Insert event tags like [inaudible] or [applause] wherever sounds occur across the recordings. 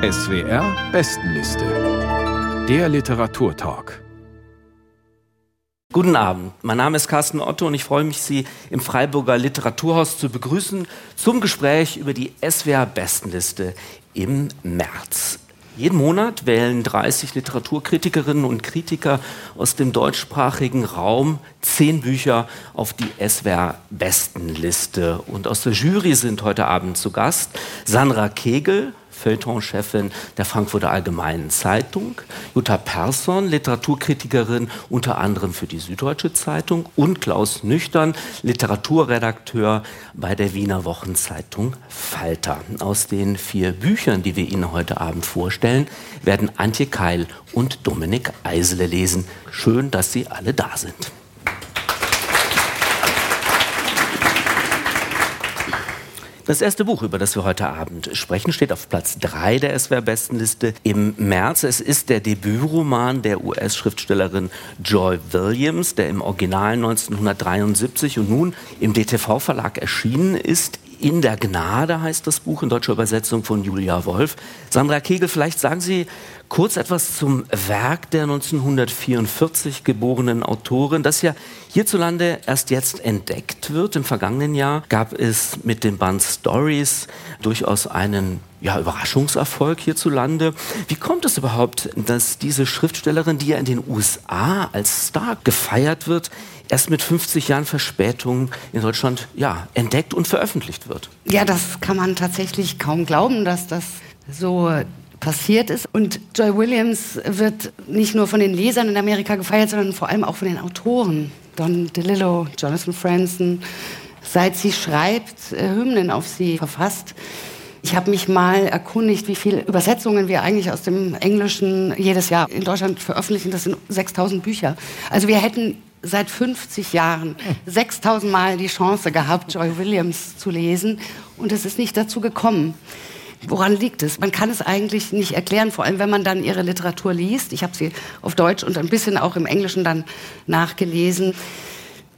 SWR Bestenliste. Der Literaturtalk. Guten Abend, mein Name ist Carsten Otto und ich freue mich, Sie im Freiburger Literaturhaus zu begrüßen zum Gespräch über die SWR Bestenliste im März. Jeden Monat wählen 30 Literaturkritikerinnen und Kritiker aus dem deutschsprachigen Raum zehn Bücher auf die SWR-Bestenliste. Und aus der Jury sind heute Abend zu Gast Sandra Kegel, Feuilleton-Chefin der Frankfurter Allgemeinen Zeitung, Jutta Persson, Literaturkritikerin unter anderem für die Süddeutsche Zeitung und Klaus Nüchtern, Literaturredakteur bei der Wiener Wochenzeitung Falter. Aus den vier Büchern, die wir Ihnen heute Abend vorstellen, werden Antje Keil und Dominik Eisele lesen. Schön, dass Sie alle da sind. Das erste Buch, über das wir heute Abend sprechen, steht auf Platz 3 der SWR-Bestenliste im März. Es ist der Debütroman der US-Schriftstellerin Joy Williams, der im Original 1973 und nun im DTV-Verlag erschienen ist. In der Gnade heißt das Buch in deutscher Übersetzung von Julia Wolf. Sandra Kegel, vielleicht sagen Sie kurz etwas zum Werk der 1944 geborenen Autorin, das ja hierzulande erst jetzt entdeckt wird. Im vergangenen Jahr gab es mit dem Band Stories durchaus einen ja, Überraschungserfolg hierzulande. Wie kommt es überhaupt, dass diese Schriftstellerin, die ja in den USA als Star gefeiert wird, erst mit 50 Jahren Verspätung in Deutschland ja, entdeckt und veröffentlicht wird? Ja, das kann man tatsächlich kaum glauben, dass das so passiert ist. Und Joy Williams wird nicht nur von den Lesern in Amerika gefeiert, sondern vor allem auch von den Autoren. Don DeLillo, Jonathan Franzen, seit sie schreibt, äh, Hymnen auf sie verfasst. Ich habe mich mal erkundigt, wie viele Übersetzungen wir eigentlich aus dem Englischen jedes Jahr in Deutschland veröffentlichen. Das sind 6000 Bücher. Also wir hätten seit 50 Jahren 6000 Mal die Chance gehabt, Joy Williams zu lesen. Und es ist nicht dazu gekommen. Woran liegt es? Man kann es eigentlich nicht erklären, vor allem wenn man dann ihre Literatur liest. Ich habe sie auf Deutsch und ein bisschen auch im Englischen dann nachgelesen.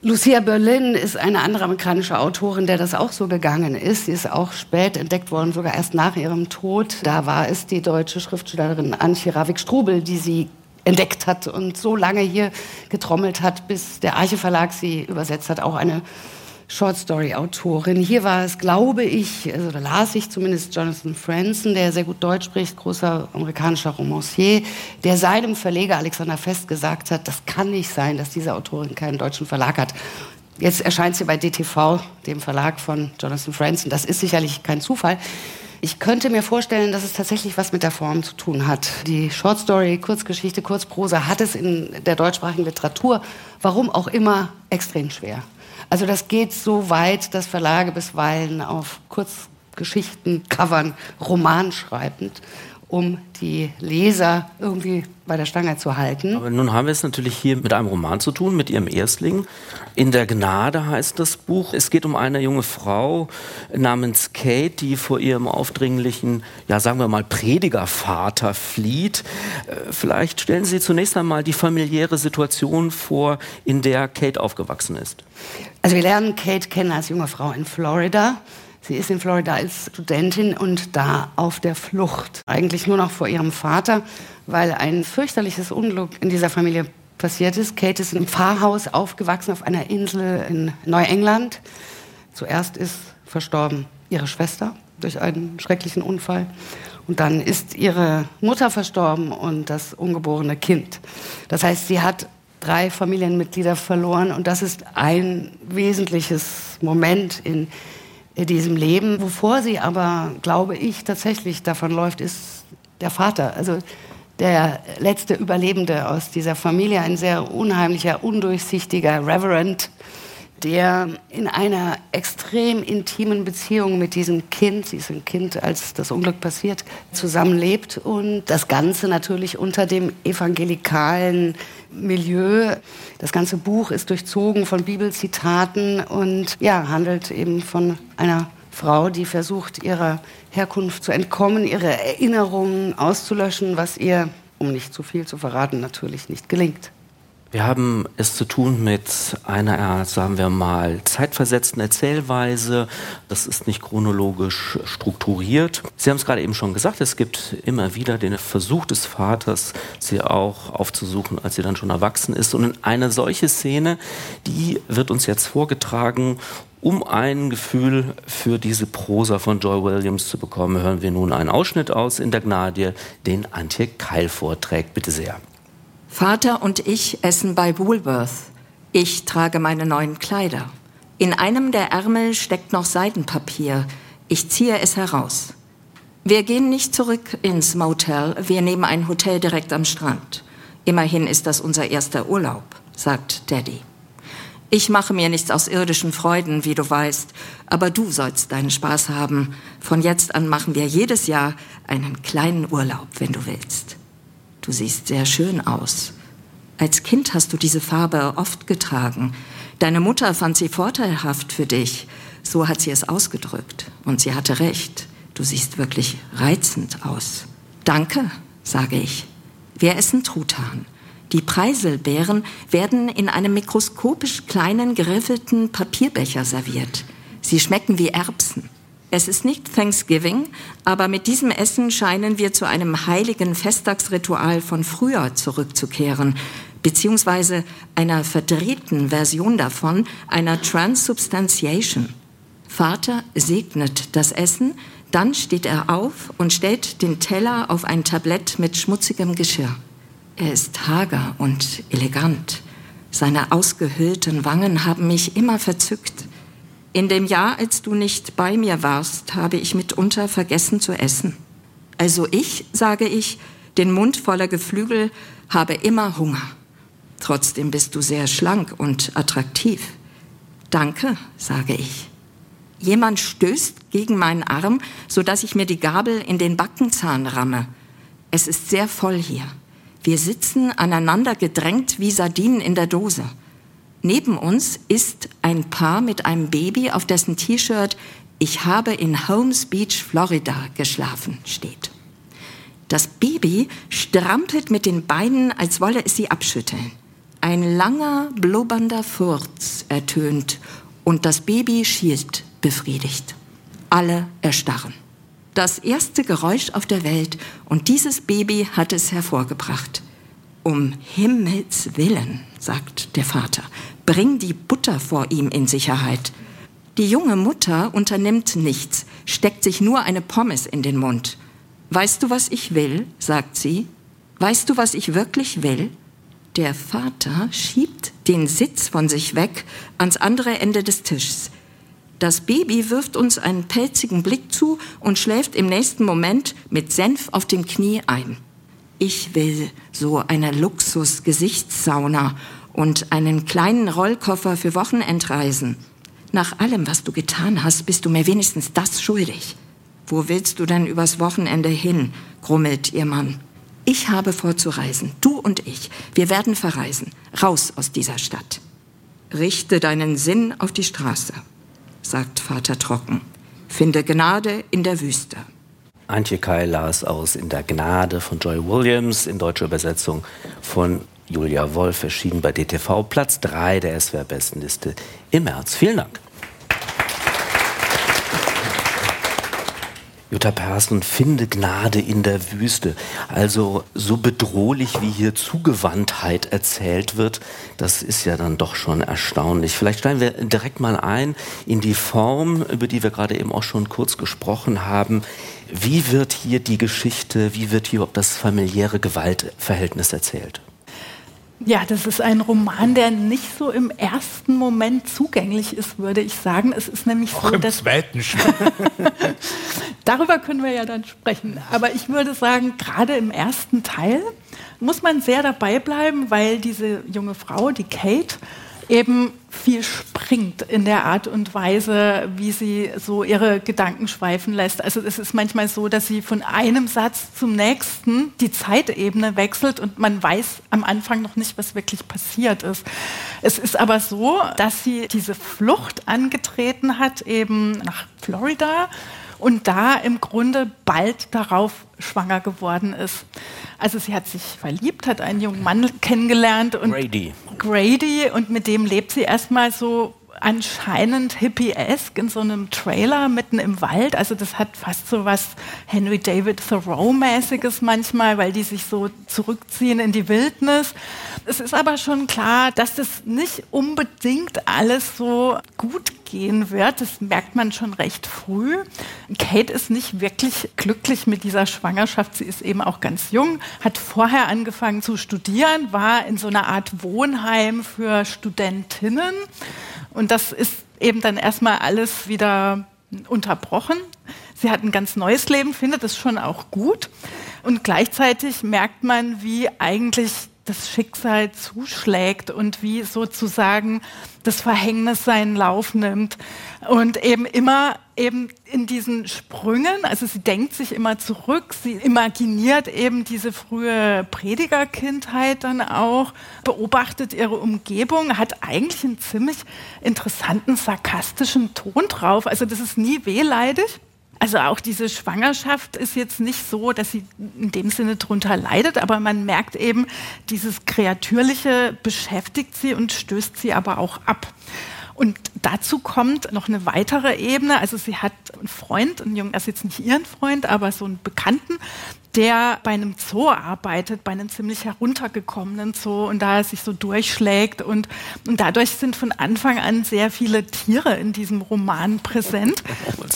Lucia Berlin ist eine andere amerikanische Autorin, der das auch so gegangen ist. Sie ist auch spät entdeckt worden, sogar erst nach ihrem Tod. Da war es die deutsche Schriftstellerin Antje Ravik-Strubel, die sie entdeckt hat und so lange hier getrommelt hat, bis der Arche Verlag sie übersetzt hat. Auch eine Shortstory-Autorin. Hier war es, glaube ich, also da las ich zumindest Jonathan Franzen, der sehr gut Deutsch spricht, großer amerikanischer Romancier, der seinem Verleger Alexander Fest gesagt hat, das kann nicht sein, dass diese Autorin keinen deutschen Verlag hat. Jetzt erscheint sie bei DTV, dem Verlag von Jonathan Franzen. Das ist sicherlich kein Zufall. Ich könnte mir vorstellen, dass es tatsächlich was mit der Form zu tun hat. Die Shortstory, Kurzgeschichte, Kurzprosa hat es in der deutschsprachigen Literatur, warum auch immer, extrem schwer. Also das geht so weit, dass Verlage bisweilen auf Kurzgeschichten covern, Roman schreibend, um die Leser irgendwie bei der Stange zu halten. Aber nun haben wir es natürlich hier mit einem Roman zu tun, mit ihrem Erstling. In der Gnade heißt das Buch. Es geht um eine junge Frau namens Kate, die vor ihrem aufdringlichen, ja sagen wir mal, Predigervater flieht. Äh, vielleicht stellen Sie zunächst einmal die familiäre Situation vor, in der Kate aufgewachsen ist. Also wir lernen Kate kennen als junge Frau in Florida. Sie ist in Florida als Studentin und da auf der Flucht. Eigentlich nur noch vor ihrem Vater, weil ein fürchterliches Unglück in dieser Familie passiert ist. Kate ist im Pfarrhaus aufgewachsen auf einer Insel in Neuengland. Zuerst ist verstorben ihre Schwester durch einen schrecklichen Unfall. Und dann ist ihre Mutter verstorben und das ungeborene Kind. Das heißt, sie hat drei Familienmitglieder verloren und das ist ein wesentliches Moment in diesem Leben. Wovor sie aber, glaube ich, tatsächlich davon läuft, ist der Vater. Also der letzte Überlebende aus dieser Familie, ein sehr unheimlicher, undurchsichtiger Reverend, der in einer extrem intimen Beziehung mit diesem Kind, ein Kind, als das Unglück passiert, zusammenlebt und das Ganze natürlich unter dem evangelikalen Milieu. Das ganze Buch ist durchzogen von Bibelzitaten und ja, handelt eben von einer Frau, die versucht, ihrer Herkunft zu entkommen, ihre Erinnerungen auszulöschen, was ihr, um nicht zu viel zu verraten, natürlich nicht gelingt. Wir haben es zu tun mit einer, sagen wir mal, zeitversetzten Erzählweise. Das ist nicht chronologisch strukturiert. Sie haben es gerade eben schon gesagt, es gibt immer wieder den Versuch des Vaters, sie auch aufzusuchen, als sie dann schon erwachsen ist. Und in eine solche Szene, die wird uns jetzt vorgetragen um ein Gefühl für diese Prosa von Joy Williams zu bekommen, hören wir nun einen Ausschnitt aus in der Gnadie, den Antje Keil vorträgt. Bitte sehr. Vater und ich essen bei Woolworth. Ich trage meine neuen Kleider. In einem der Ärmel steckt noch Seidenpapier. Ich ziehe es heraus. Wir gehen nicht zurück ins Motel, wir nehmen ein Hotel direkt am Strand. Immerhin ist das unser erster Urlaub, sagt Daddy. Ich mache mir nichts aus irdischen Freuden, wie du weißt, aber du sollst deinen Spaß haben. Von jetzt an machen wir jedes Jahr einen kleinen Urlaub, wenn du willst. Du siehst sehr schön aus. Als Kind hast du diese Farbe oft getragen. Deine Mutter fand sie vorteilhaft für dich. So hat sie es ausgedrückt. Und sie hatte recht. Du siehst wirklich reizend aus. Danke, sage ich. Wir essen Truthahn. Die Preiselbeeren werden in einem mikroskopisch kleinen geriffelten Papierbecher serviert. Sie schmecken wie Erbsen. Es ist nicht Thanksgiving, aber mit diesem Essen scheinen wir zu einem heiligen Festtagsritual von früher zurückzukehren, beziehungsweise einer verdrehten Version davon, einer Transubstantiation. Vater segnet das Essen, dann steht er auf und stellt den Teller auf ein Tablett mit schmutzigem Geschirr. Er ist hager und elegant. Seine ausgehöhlten Wangen haben mich immer verzückt. In dem Jahr, als du nicht bei mir warst, habe ich mitunter vergessen zu essen. Also ich, sage ich, den Mund voller Geflügel, habe immer Hunger. Trotzdem bist du sehr schlank und attraktiv. Danke, sage ich. Jemand stößt gegen meinen Arm, so dass ich mir die Gabel in den Backenzahn ramme. Es ist sehr voll hier. Wir sitzen aneinander gedrängt wie Sardinen in der Dose. Neben uns ist ein Paar mit einem Baby, auf dessen T-Shirt Ich habe in Holmes Beach, Florida geschlafen steht. Das Baby strampelt mit den Beinen, als wolle es sie abschütteln. Ein langer, blubbernder Furz ertönt und das Baby schielt befriedigt. Alle erstarren. Das erste Geräusch auf der Welt und dieses Baby hat es hervorgebracht. Um Himmels willen, sagt der Vater, bring die Butter vor ihm in Sicherheit. Die junge Mutter unternimmt nichts, steckt sich nur eine Pommes in den Mund. Weißt du, was ich will? sagt sie. Weißt du, was ich wirklich will? Der Vater schiebt den Sitz von sich weg ans andere Ende des Tisches. Das Baby wirft uns einen pelzigen Blick zu und schläft im nächsten Moment mit Senf auf dem Knie ein ich will so eine Luxus-Gesichtssauna und einen kleinen Rollkoffer für Wochenendreisen. Nach allem, was du getan hast, bist du mir wenigstens das schuldig. Wo willst du denn übers Wochenende hin? grummelt ihr Mann. Ich habe vor zu reisen, du und ich. Wir werden verreisen, raus aus dieser Stadt. Richte deinen Sinn auf die Straße, sagt Vater trocken. Finde Gnade in der Wüste. Antje Kai las aus In der Gnade von Joy Williams, in deutscher Übersetzung von Julia Wolf, erschienen bei DTV, Platz 3 der SWR-Bestenliste im März. Vielen Dank. Jutta Persson, finde Gnade in der Wüste. Also so bedrohlich, wie hier Zugewandtheit erzählt wird, das ist ja dann doch schon erstaunlich. Vielleicht steigen wir direkt mal ein in die Form, über die wir gerade eben auch schon kurz gesprochen haben. Wie wird hier die Geschichte, wie wird hier das familiäre Gewaltverhältnis erzählt? Ja, das ist ein Roman, der nicht so im ersten Moment zugänglich ist, würde ich sagen. Es ist nämlich Auch so, im dass zweiten [laughs] darüber können wir ja dann sprechen. Aber ich würde sagen, gerade im ersten Teil muss man sehr dabei bleiben, weil diese junge Frau, die Kate, eben viel springt in der Art und Weise, wie sie so ihre Gedanken schweifen lässt. Also es ist manchmal so, dass sie von einem Satz zum nächsten die Zeitebene wechselt und man weiß am Anfang noch nicht, was wirklich passiert ist. Es ist aber so, dass sie diese Flucht angetreten hat, eben nach Florida und da im Grunde bald darauf schwanger geworden ist. Also sie hat sich verliebt, hat einen jungen Mann kennengelernt und Grady. Grady und mit dem lebt sie erstmal so anscheinend hippie-esque in so einem Trailer mitten im Wald. Also das hat fast so was Henry David Thoreau-mäßiges manchmal, weil die sich so zurückziehen in die Wildnis. Es ist aber schon klar, dass das nicht unbedingt alles so gut gehen wird. Das merkt man schon recht früh. Kate ist nicht wirklich glücklich mit dieser Schwangerschaft. Sie ist eben auch ganz jung, hat vorher angefangen zu studieren, war in so einer Art Wohnheim für Studentinnen und das ist eben dann erstmal alles wieder unterbrochen. Sie hat ein ganz neues Leben, findet es schon auch gut. Und gleichzeitig merkt man, wie eigentlich das Schicksal zuschlägt und wie sozusagen das Verhängnis seinen Lauf nimmt. Und eben immer eben in diesen Sprüngen, also sie denkt sich immer zurück, sie imaginiert eben diese frühe Predigerkindheit dann auch, beobachtet ihre Umgebung, hat eigentlich einen ziemlich interessanten sarkastischen Ton drauf. Also das ist nie wehleidig. Also auch diese Schwangerschaft ist jetzt nicht so, dass sie in dem Sinne drunter leidet, aber man merkt eben, dieses Kreatürliche beschäftigt sie und stößt sie aber auch ab. Und dazu kommt noch eine weitere Ebene. Also sie hat einen Freund, einen Jungen, also jetzt nicht ihren Freund, aber so einen Bekannten, der bei einem Zoo arbeitet, bei einem ziemlich heruntergekommenen Zoo und da sich so durchschlägt. Und, und dadurch sind von Anfang an sehr viele Tiere in diesem Roman präsent,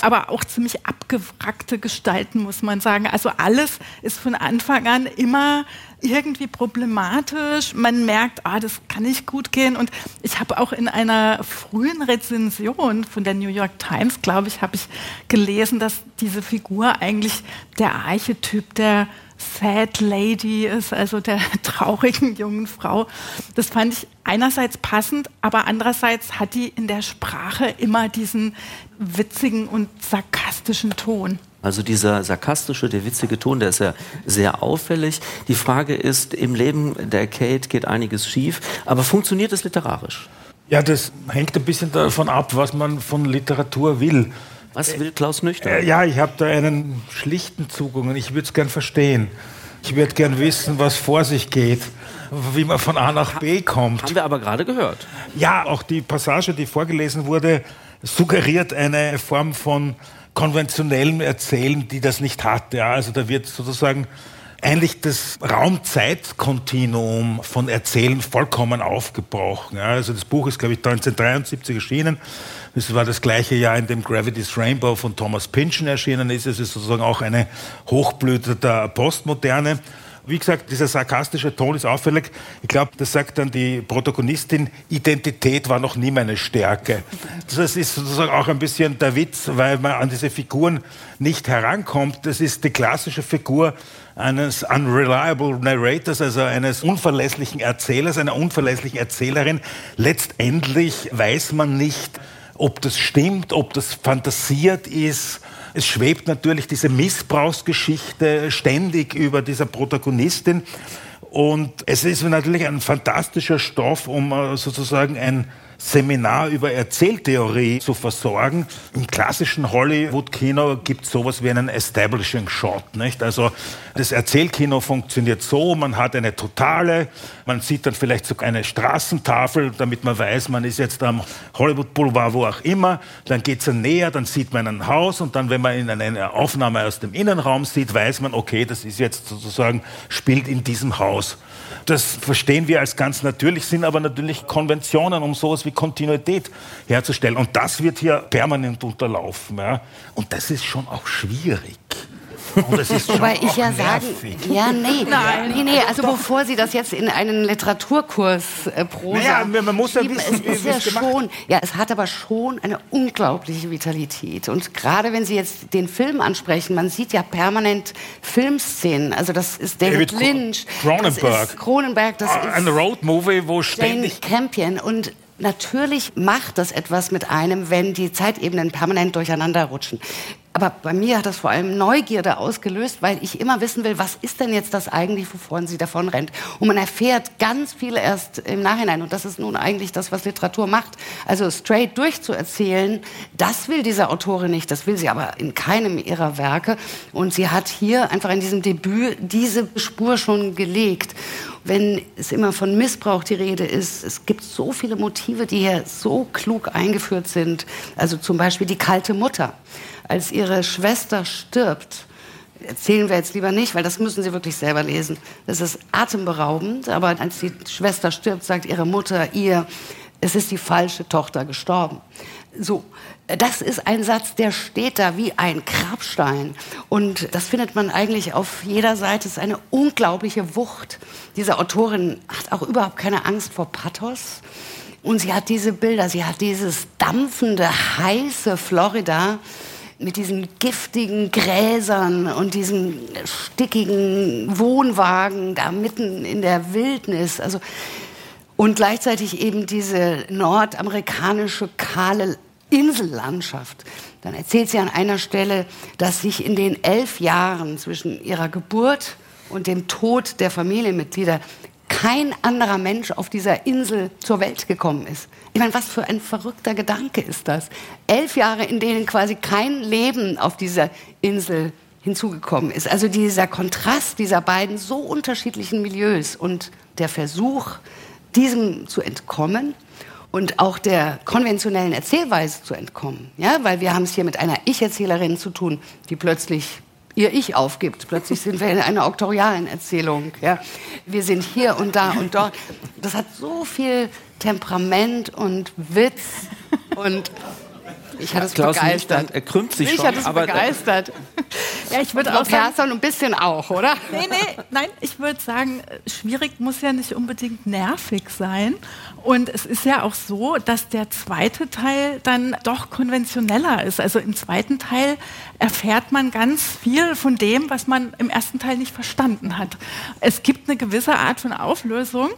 aber auch ziemlich abgewrackte Gestalten, muss man sagen. Also alles ist von Anfang an immer irgendwie problematisch. Man merkt, ah, das kann nicht gut gehen. Und ich habe auch in einer frühen Rezension von der New York Times, glaube ich, habe ich gelesen, dass diese Figur eigentlich der Archetyp der Sad Lady ist, also der [laughs] traurigen jungen Frau. Das fand ich einerseits passend, aber andererseits hat die in der Sprache immer diesen witzigen und sarkastischen Ton. Also dieser sarkastische, der witzige Ton, der ist ja sehr auffällig. Die Frage ist, im Leben der Kate geht einiges schief, aber funktioniert es literarisch? Ja, das hängt ein bisschen davon ab, was man von Literatur will. Was will Klaus Nüchtern? Äh, ja, ich habe da einen schlichten Zugang und ich würde es gern verstehen. Ich würde gern wissen, was vor sich geht, wie man von A nach B kommt. Haben wir aber gerade gehört. Ja, auch die Passage, die vorgelesen wurde, suggeriert eine Form von konventionellem Erzählen, die das nicht hat. Ja, also da wird sozusagen eigentlich das Raumzeitkontinuum von Erzählen vollkommen aufgebrochen. Ja, also das Buch ist, glaube ich, 1973 erschienen. Es war das gleiche Jahr, in dem Gravity's Rainbow von Thomas Pynchon erschienen ist. Es ist sozusagen auch eine Hochblüte der Postmoderne. Wie gesagt, dieser sarkastische Ton ist auffällig. Ich glaube, das sagt dann die Protagonistin, Identität war noch nie meine Stärke. Das ist sozusagen auch ein bisschen der Witz, weil man an diese Figuren nicht herankommt. Das ist die klassische Figur eines unreliable narrators, also eines unverlässlichen Erzählers, einer unverlässlichen Erzählerin. Letztendlich weiß man nicht, ob das stimmt, ob das fantasiert ist es schwebt natürlich diese Missbrauchsgeschichte ständig über dieser Protagonistin. Und es ist natürlich ein fantastischer Stoff, um äh, sozusagen ein Seminar über Erzähltheorie zu versorgen. Im klassischen Hollywood-Kino gibt es sowas wie einen Establishing Shot. Nicht? Also das Erzählkino funktioniert so, man hat eine totale, man sieht dann vielleicht sogar eine Straßentafel, damit man weiß, man ist jetzt am Hollywood Boulevard, wo auch immer. Dann geht es näher, dann sieht man ein Haus und dann, wenn man in eine Aufnahme aus dem Innenraum sieht, weiß man, okay, das ist jetzt sozusagen, spielt in diesem Haus. Das verstehen wir als ganz natürlich, sind aber natürlich Konventionen, um sowas wie Kontinuität herzustellen. Und das wird hier permanent unterlaufen. Ja. Und das ist schon auch schwierig. Und das ist [laughs] Wobei ich ja sagen, ja, nee, [laughs] Nein. nee, nee, also Doch. bevor Sie das jetzt in einen Literaturkurs äh, Prosa naja, man muss ja wissen, es ist ja schon, ja, es hat aber schon eine unglaubliche Vitalität. Und gerade wenn Sie jetzt den Film ansprechen, man sieht ja permanent Filmszenen. Also das ist David, David Lynch, Cronenberg, das ist Cronenberg, das ist ein Roadmovie, wo ständig Jane Campion und Natürlich macht das etwas mit einem, wenn die Zeitebenen permanent durcheinander rutschen. Aber bei mir hat das vor allem Neugierde ausgelöst, weil ich immer wissen will, was ist denn jetzt das eigentlich, wovon sie davon rennt. Und man erfährt ganz viel erst im Nachhinein. Und das ist nun eigentlich das, was Literatur macht. Also straight durchzuerzählen, das will diese Autorin nicht. Das will sie aber in keinem ihrer Werke. Und sie hat hier einfach in diesem Debüt diese Spur schon gelegt wenn es immer von Missbrauch die Rede ist. Es gibt so viele Motive, die hier so klug eingeführt sind. Also zum Beispiel die kalte Mutter. Als ihre Schwester stirbt, erzählen wir jetzt lieber nicht, weil das müssen Sie wirklich selber lesen. Das ist atemberaubend, aber als die Schwester stirbt, sagt ihre Mutter ihr, es ist die falsche Tochter gestorben. So, das ist ein Satz, der steht da wie ein Grabstein. Und das findet man eigentlich auf jeder Seite. Es ist eine unglaubliche Wucht. Diese Autorin hat auch überhaupt keine Angst vor Pathos. Und sie hat diese Bilder, sie hat dieses dampfende, heiße Florida mit diesen giftigen Gräsern und diesen stickigen Wohnwagen da mitten in der Wildnis. Also und gleichzeitig eben diese nordamerikanische kahle Insellandschaft. Dann erzählt sie an einer Stelle, dass sich in den elf Jahren zwischen ihrer Geburt und dem Tod der Familienmitglieder kein anderer Mensch auf dieser Insel zur Welt gekommen ist. Ich meine, was für ein verrückter Gedanke ist das? Elf Jahre, in denen quasi kein Leben auf dieser Insel hinzugekommen ist. Also dieser Kontrast dieser beiden so unterschiedlichen Milieus und der Versuch, diesem zu entkommen und auch der konventionellen Erzählweise zu entkommen. Ja, weil wir haben es hier mit einer Ich-Erzählerin zu tun, die plötzlich ihr Ich aufgibt. Plötzlich sind wir in einer auktorialen Erzählung. Ja. Wir sind hier und da und dort. Das hat so viel Temperament und Witz und ich hatte es Klaus begeistert. er krümmt sich ich schon. hatte es aber, äh, begeistert. Ja, ich würde auch sagen, ein bisschen auch, oder? nee, nee, nein, ich würde sagen, schwierig muss ja nicht unbedingt nervig sein. Und es ist ja auch so, dass der zweite Teil dann doch konventioneller ist. Also im zweiten Teil erfährt man ganz viel von dem, was man im ersten Teil nicht verstanden hat. Es gibt eine gewisse Art von Auflösung.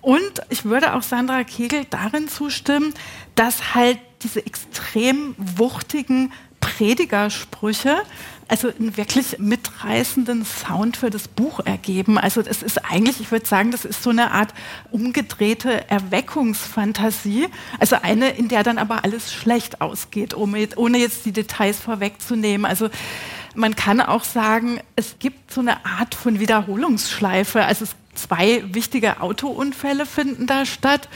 Und ich würde auch Sandra Kegel darin zustimmen, dass halt diese extrem wuchtigen Predigersprüche also einen wirklich mitreißenden Sound für das Buch ergeben. Also das ist eigentlich, ich würde sagen, das ist so eine Art umgedrehte Erweckungsfantasie. Also eine, in der dann aber alles schlecht ausgeht, ohne jetzt die Details vorwegzunehmen. Also man kann auch sagen, es gibt so eine Art von Wiederholungsschleife. Also es Zwei wichtige Autounfälle finden da statt.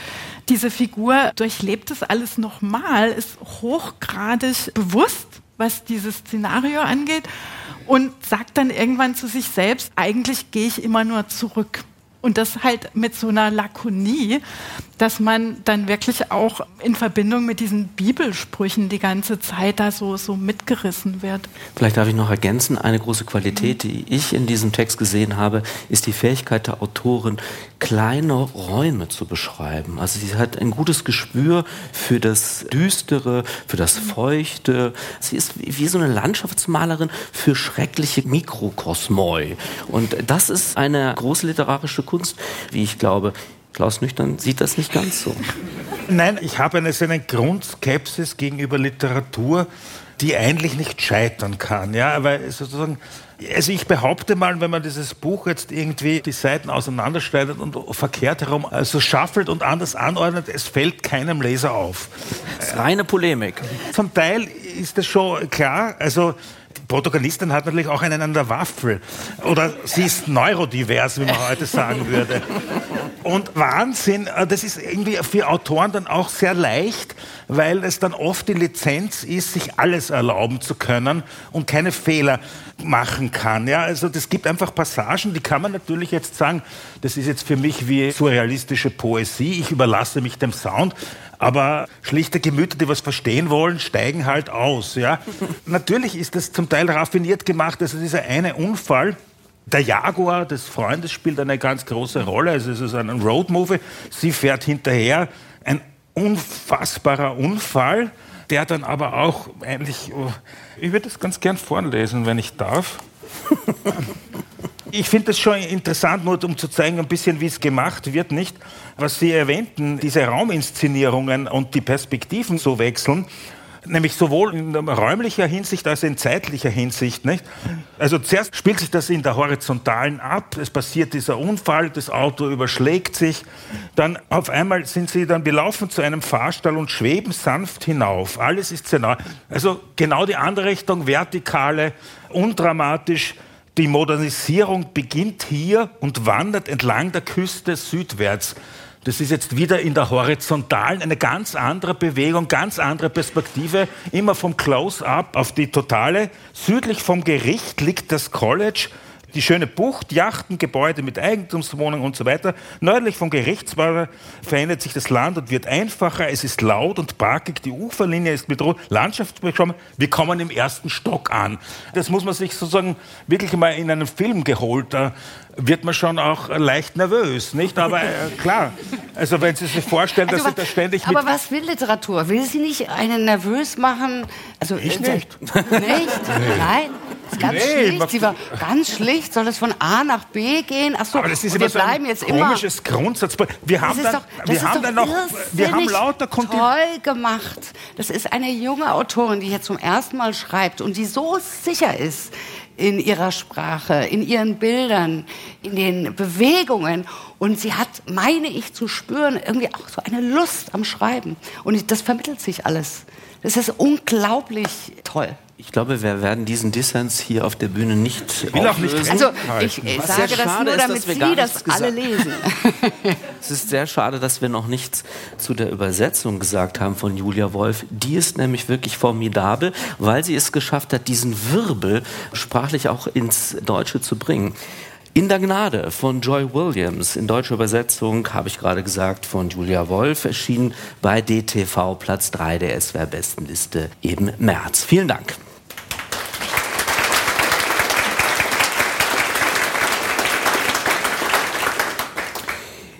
Diese Figur durchlebt es alles nochmal, ist hochgradig bewusst, was dieses Szenario angeht und sagt dann irgendwann zu sich selbst, eigentlich gehe ich immer nur zurück. Und das halt mit so einer Lakonie, dass man dann wirklich auch in Verbindung mit diesen Bibelsprüchen die ganze Zeit da so, so mitgerissen wird. Vielleicht darf ich noch ergänzen, eine große Qualität, die ich in diesem Text gesehen habe, ist die Fähigkeit der Autorin, kleine Räume zu beschreiben. Also sie hat ein gutes Gespür für das Düstere, für das Feuchte. Sie ist wie so eine Landschaftsmalerin für schreckliche Mikrokosmoi. Und das ist eine große literarische Kunst, wie ich glaube. Klaus Nüchtern sieht das nicht ganz so. Nein, ich habe eine, so eine Grundskepsis gegenüber Literatur, die eigentlich nicht scheitern kann. Ja, weil sozusagen, also ich behaupte mal, wenn man dieses Buch jetzt irgendwie die Seiten auseinanderschneidet und verkehrt herum, also schaffelt und anders anordnet, es fällt keinem Leser auf. Das ist reine Polemik. Zum Teil ist das schon klar. Also Protagonistin hat natürlich auch einen an der Waffel. Oder sie ist neurodivers, wie man heute sagen würde. Und Wahnsinn, äh, das ist irgendwie für Autoren dann auch sehr leicht, weil es dann oft die Lizenz ist, sich alles erlauben zu können und keine Fehler machen kann. Ja, also das gibt einfach Passagen, die kann man natürlich jetzt sagen, das ist jetzt für mich wie surrealistische Poesie, ich überlasse mich dem Sound, aber schlichte Gemüter, die was verstehen wollen, steigen halt aus. Ja? [laughs] natürlich ist das zum Teil raffiniert gemacht, also dieser eine Unfall, der Jaguar des Freundes spielt eine ganz große Rolle. Also es ist ein Roadmovie. Sie fährt hinterher. Ein unfassbarer Unfall, der dann aber auch eigentlich. Oh, ich würde das ganz gern vorlesen, wenn ich darf. [laughs] Ich finde das schon interessant, nur um zu zeigen, ein bisschen, wie es gemacht wird, nicht? Was Sie erwähnten, diese Rauminszenierungen und die Perspektiven so wechseln nämlich sowohl in räumlicher Hinsicht als in zeitlicher Hinsicht. Nicht? Also zuerst spielt sich das in der Horizontalen ab, es passiert dieser Unfall, das Auto überschlägt sich, dann auf einmal sind sie dann, wir laufen zu einem Fahrstall und schweben sanft hinauf. Alles ist nah. Also genau die andere Richtung, vertikale, undramatisch. Die Modernisierung beginnt hier und wandert entlang der Küste südwärts. Das ist jetzt wieder in der horizontalen eine ganz andere Bewegung, ganz andere Perspektive, immer vom Close-up auf die totale. Südlich vom Gericht liegt das College die schöne Bucht, Yachten, Gebäude mit Eigentumswohnungen und so weiter. Nördlich vom Gerichtswahrer verändert sich das Land und wird einfacher. Es ist laut und parkig. Die Uferlinie ist bedroht. Landschaftsbeschreibung. Wir kommen im ersten Stock an. Das muss man sich sozusagen wirklich mal in einen Film geholt. Da wird man schon auch leicht nervös, nicht? Aber äh, klar, also wenn Sie sich vorstellen, also dass Sie da ständig Aber was will Literatur? Will sie nicht einen nervös machen? Also ich nicht. Nicht? [laughs] Nein. Ganz nee, schlicht. Sie war ganz schlicht. Soll es von A nach B gehen? Ach so, aber das ist immer wir so bleiben jetzt immer. Komisches Grundsatz. Wir haben dann, doch, wir haben dann noch, wir haben lauter Kontin toll gemacht. Das ist eine junge Autorin, die hier zum ersten Mal schreibt und die so sicher ist in ihrer Sprache, in ihren Bildern, in den Bewegungen. Und sie hat, meine ich, zu spüren, irgendwie auch so eine Lust am Schreiben. Und das vermittelt sich alles. Das ist unglaublich toll. Ich glaube, wir werden diesen Dissens hier auf der Bühne nicht ich will auch nicht Also ich, ich sage das nur, damit ist, Sie das alle lesen. [laughs] es ist sehr schade, dass wir noch nichts zu der Übersetzung gesagt haben von Julia Wolf. Die ist nämlich wirklich formidabel, weil sie es geschafft hat, diesen Wirbel sprachlich auch ins Deutsche zu bringen. In der Gnade von Joy Williams, in deutscher Übersetzung, habe ich gerade gesagt, von Julia Wolf, erschienen bei DTV Platz 3 der SWR-Bestenliste im März. Vielen Dank.